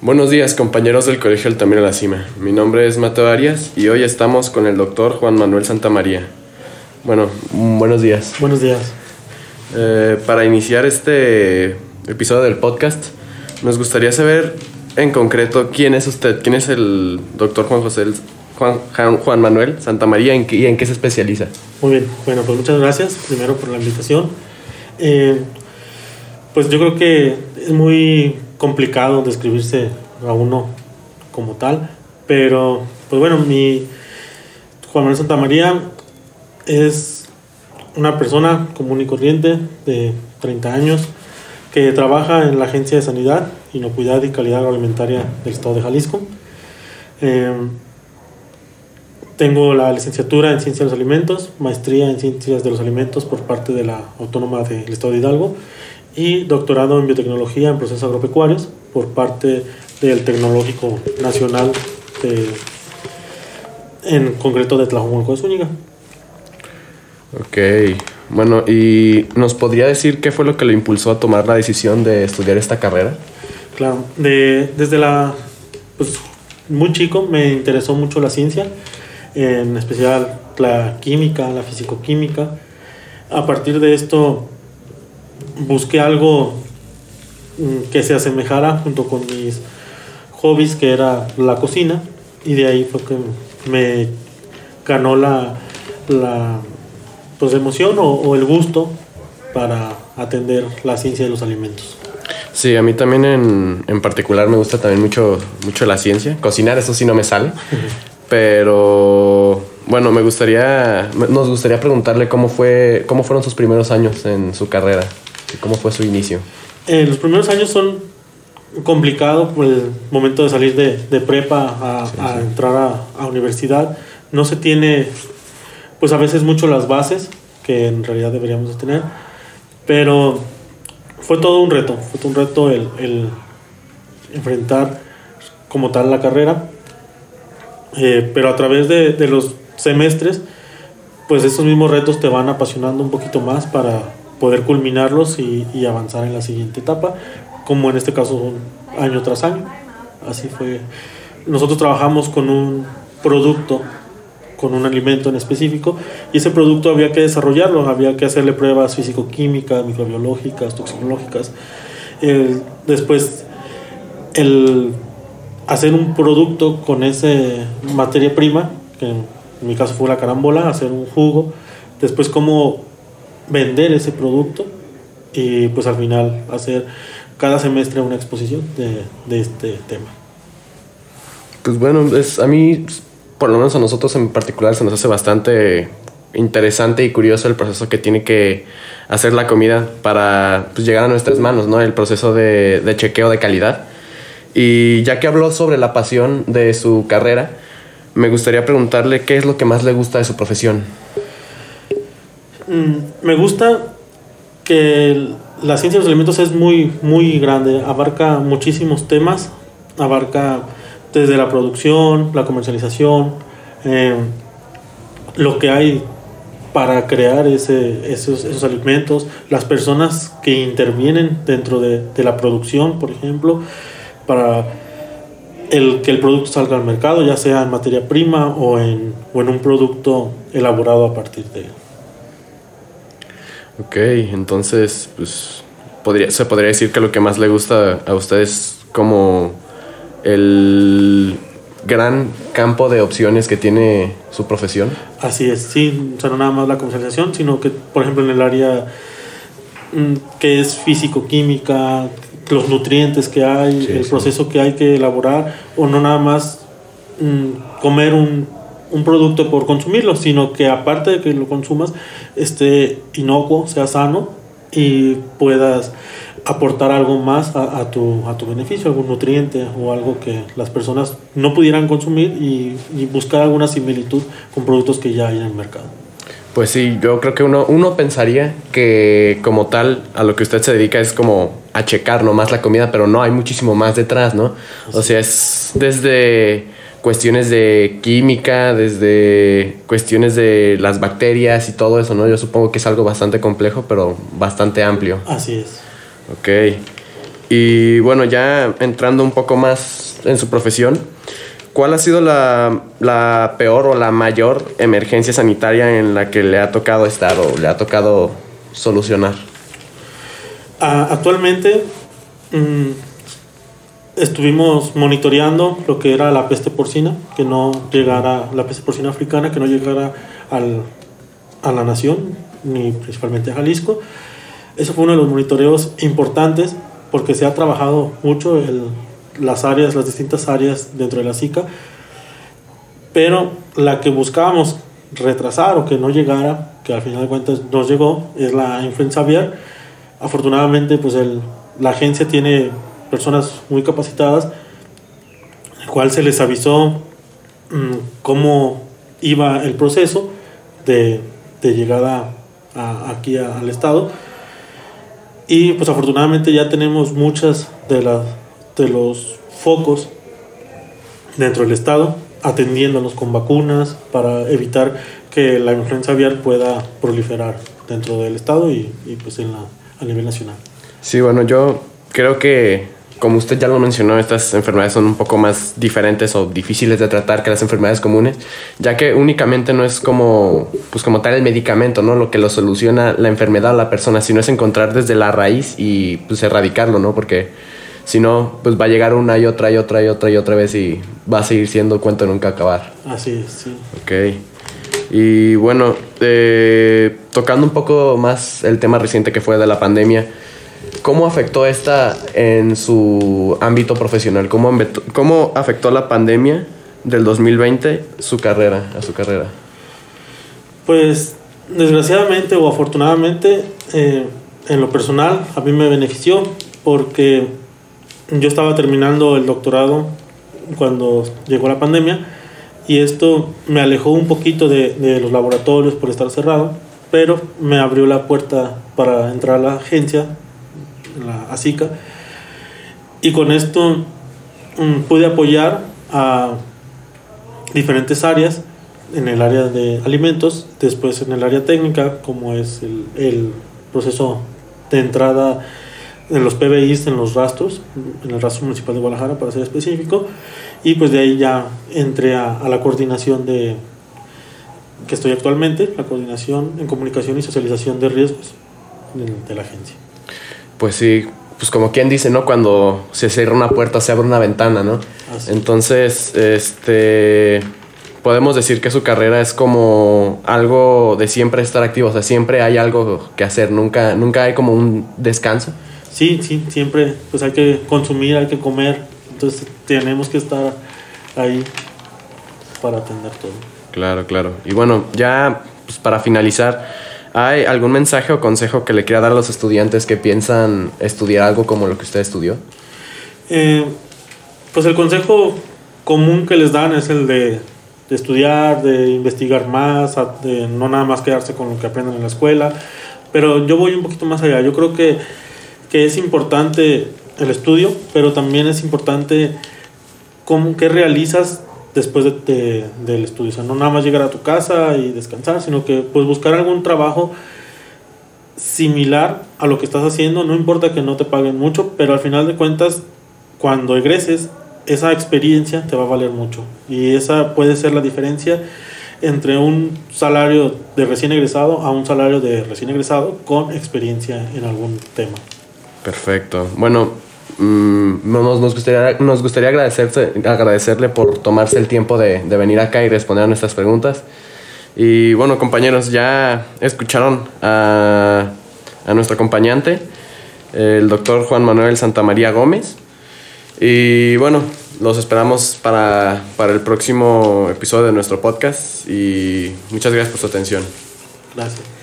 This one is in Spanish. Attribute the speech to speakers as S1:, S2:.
S1: Buenos días, compañeros del Colegio Altamira La Cima. Mi nombre es Mateo Arias y hoy estamos con el doctor Juan Manuel Santamaría. Bueno, buenos días.
S2: Buenos días.
S1: Eh, para iniciar este episodio del podcast, nos gustaría saber en concreto quién es usted, quién es el doctor Juan José Juan, Juan- Juan Manuel Santamaría en qué- y en qué se especializa.
S2: Muy bien. Bueno, pues muchas gracias primero por la invitación. Eh, pues yo creo que es muy complicado describirse a uno como tal, pero pues bueno, mi Juan Manuel Santa María es una persona común y corriente de 30 años que trabaja en la Agencia de Sanidad, Inocuidad y Calidad Agroalimentaria del Estado de Jalisco. Eh, tengo la licenciatura en Ciencias de los Alimentos, maestría en Ciencias de los Alimentos por parte de la Autónoma del Estado de Hidalgo y doctorado en Biotecnología en Procesos Agropecuarios por parte del Tecnológico Nacional de- en concreto de Tlajomulco de Zúñiga.
S1: Ok, bueno, ¿y nos podría decir qué fue lo que le impulsó a tomar la decisión de estudiar esta carrera?
S2: Claro, de, desde la, pues muy chico me interesó mucho la ciencia, en especial la química, la fisicoquímica. A partir de esto busqué algo mm, que se asemejara junto con mis hobbies, que era la cocina, y de ahí fue que me ganó la, la pues, emoción o, o el gusto para atender la ciencia de los alimentos.
S1: Sí, a mí también en, en particular me gusta también mucho, mucho la ciencia. Cocinar, eso sí no me sale. Pero bueno, me gustaría, nos gustaría preguntarle cómo fue, cómo fueron sus primeros años en su carrera, cómo fue su inicio.
S2: Eh, los primeros años son complicados por el momento de salir de, de prepa a,
S1: Sí,
S2: a
S1: sí.
S2: entrar a, a universidad. No se tiene, pues a veces mucho las bases que en realidad deberíamos de tener, pero fue todo un reto, fue todo un reto el, el enfrentar como tal la carrera, Eh, pero a través de, de los semestres, pues esos mismos retos te van apasionando un poquito más para poder culminarlos y, y avanzar en la siguiente etapa, como en este caso año tras año. Así fue. Nosotros trabajamos con un producto, con un alimento en específico, y ese producto había que desarrollarlo, había que hacerle pruebas físico-químicas, microbiológicas, toxicológicas. El- después, el hacer un producto con esa materia prima, que en mi caso fue la carambola, hacer un jugo, después cómo vender ese producto y pues al final hacer cada semestre una exposición de, de este tema.
S1: Pues bueno, es, a mí, por lo menos a nosotros en particular, se nos hace bastante interesante y curioso el proceso que tiene que hacer la comida para pues, llegar a nuestras manos, ¿no? El proceso de, de chequeo de calidad. Y ya que habló sobre la pasión de su carrera, me gustaría preguntarle qué es lo que más le gusta de su profesión.
S2: Mm, me gusta que la ciencia de los alimentos es muy, muy grande, abarca muchísimos temas, abarca desde la producción, la comercialización, eh, lo que hay para crear ese, esos, esos alimentos, las personas que intervienen dentro de, de la producción, por ejemplo, para el que el producto salga al mercado, ya sea en materia prima o en, o en un producto elaborado a partir de él.
S1: Ok, entonces, pues, podría, se podría decir que lo que más le gusta a usted es como el gran campo de opciones que tiene su profesión.
S2: Así es, sí, o sea, no nada más la comercialización, sino que, por ejemplo, en el área mm, que es físico-química, los nutrientes que hay,
S1: Sí,
S2: el
S1: sí.
S2: proceso que hay que elaborar, o no nada más mm, comer un, un producto por consumirlo, sino que aparte de que lo consumas, esté inocuo, sea sano y puedas aportar algo más a, a tu, a tu beneficio, algún nutriente o algo que las personas no pudieran consumir y, y buscar alguna similitud con productos que ya hay en el mercado.
S1: Pues sí, yo creo que uno, uno pensaría que como tal a lo que usted se dedica es como a checar nomás la comida, pero no, hay muchísimo más detrás, ¿no? O sea, es desde cuestiones de química, desde cuestiones de las bacterias y todo eso, ¿no? Yo supongo que es algo bastante complejo, pero bastante amplio.
S2: Así es.
S1: Ok. Y bueno, ya entrando un poco más en su profesión, ¿cuál ha sido la, la peor o la mayor emergencia sanitaria en la que le ha tocado estar o le ha tocado solucionar?
S2: Ah, actualmente mm, estuvimos monitoreando lo que era la peste porcina, que no llegara, la peste porcina africana, que no llegara al, a la nación, ni principalmente a Jalisco. Eso fue uno de los monitoreos importantes porque se ha trabajado mucho el, las áreas, las distintas áreas dentro de la SICA, pero la que buscábamos retrasar o que no llegara, que al final de cuentas nos llegó, es la influenza aviar. Afortunadamente, pues el, la agencia tiene personas muy capacitadas, el cual se les avisó mmm, cómo iba el proceso de, de llegada a, aquí a, al estado. Y pues afortunadamente ya tenemos muchas de, las de los focos dentro del estado atendiéndonos con vacunas para evitar que la influenza aviar pueda proliferar dentro del estado y, y pues en la, a nivel nacional.
S1: Sí, bueno, yo creo que como usted ya lo mencionó, estas enfermedades son un poco más diferentes o difíciles de tratar que las enfermedades comunes, ya que únicamente no es como, pues como tal el medicamento, ¿no? Lo que lo soluciona la enfermedad a la persona, sino es encontrar desde la raíz y pues erradicarlo, ¿no? Porque si no, pues va a llegar una y otra y otra y otra y otra vez y va a seguir siendo cuento nunca acabar.
S2: Así es, sí.
S1: Ok. Y bueno, eh, tocando un poco más el tema reciente que fue de la pandemia, ¿Cómo afectó esta en su ámbito profesional? ¿Cómo, ¿Cómo afectó la pandemia del 2020 su carrera, a su carrera?
S2: Pues desgraciadamente o afortunadamente eh, en lo personal a mí me benefició porque yo estaba terminando el doctorado cuando llegó la pandemia y esto me alejó un poquito de, de los laboratorios por estar cerrado, pero me abrió la puerta para entrar a la agencia la ASICA. Y con esto um, pude apoyar a diferentes áreas, en el área de alimentos, después en el área técnica, como es el, proceso de entrada en los PBIs, en los rastros, en el rastro municipal de Guadalajara, para ser específico, y pues de ahí ya entré a, la coordinación de que estoy actualmente, la coordinación en comunicación y socialización de riesgos de la agencia
S1: pues sí, pues como quien dice, ¿no? Cuando se cierra una puerta, se abre una ventana, ¿no? Así. Entonces, este, podemos decir que su carrera es como algo de siempre estar activo, o sea, siempre hay algo que hacer, nunca, nunca hay como un descanso.
S2: Sí, sí, siempre, pues hay que consumir, hay que comer, entonces tenemos que estar ahí para atender todo.
S1: Claro, claro. Y bueno, ya pues para finalizar, ¿Hay algún mensaje o consejo que le quiera dar a los estudiantes que piensan estudiar algo como lo que usted estudió?
S2: Eh, pues el consejo común que les dan es el de, estudiar, de investigar más, de no nada más quedarse con lo que aprenden en la escuela. Pero yo voy un poquito más allá. Yo creo que, que es importante el estudio, pero también es importante cómo, qué realizas después de, de, del estudio. O sea, no nada más llegar a tu casa y descansar, sino que pues buscar algún trabajo similar a lo que estás haciendo. No importa que no te paguen mucho, pero al final de cuentas, cuando egreses, esa experiencia te va a valer mucho. Y esa puede ser la diferencia entre un salario de recién egresado a un salario de recién egresado con experiencia en algún tema.
S1: Perfecto. Bueno, nos, nos, gustaría, nos gustaría agradecerse, agradecerle por tomarse el tiempo de, de, venir acá y responder a nuestras preguntas. Y bueno, compañeros, ya escucharon a, a nuestro acompañante, el doctor Juan Manuel Santamaría Gómez. Y bueno, los esperamos para, para el próximo episodio de nuestro podcast y muchas gracias por su atención.
S2: Gracias.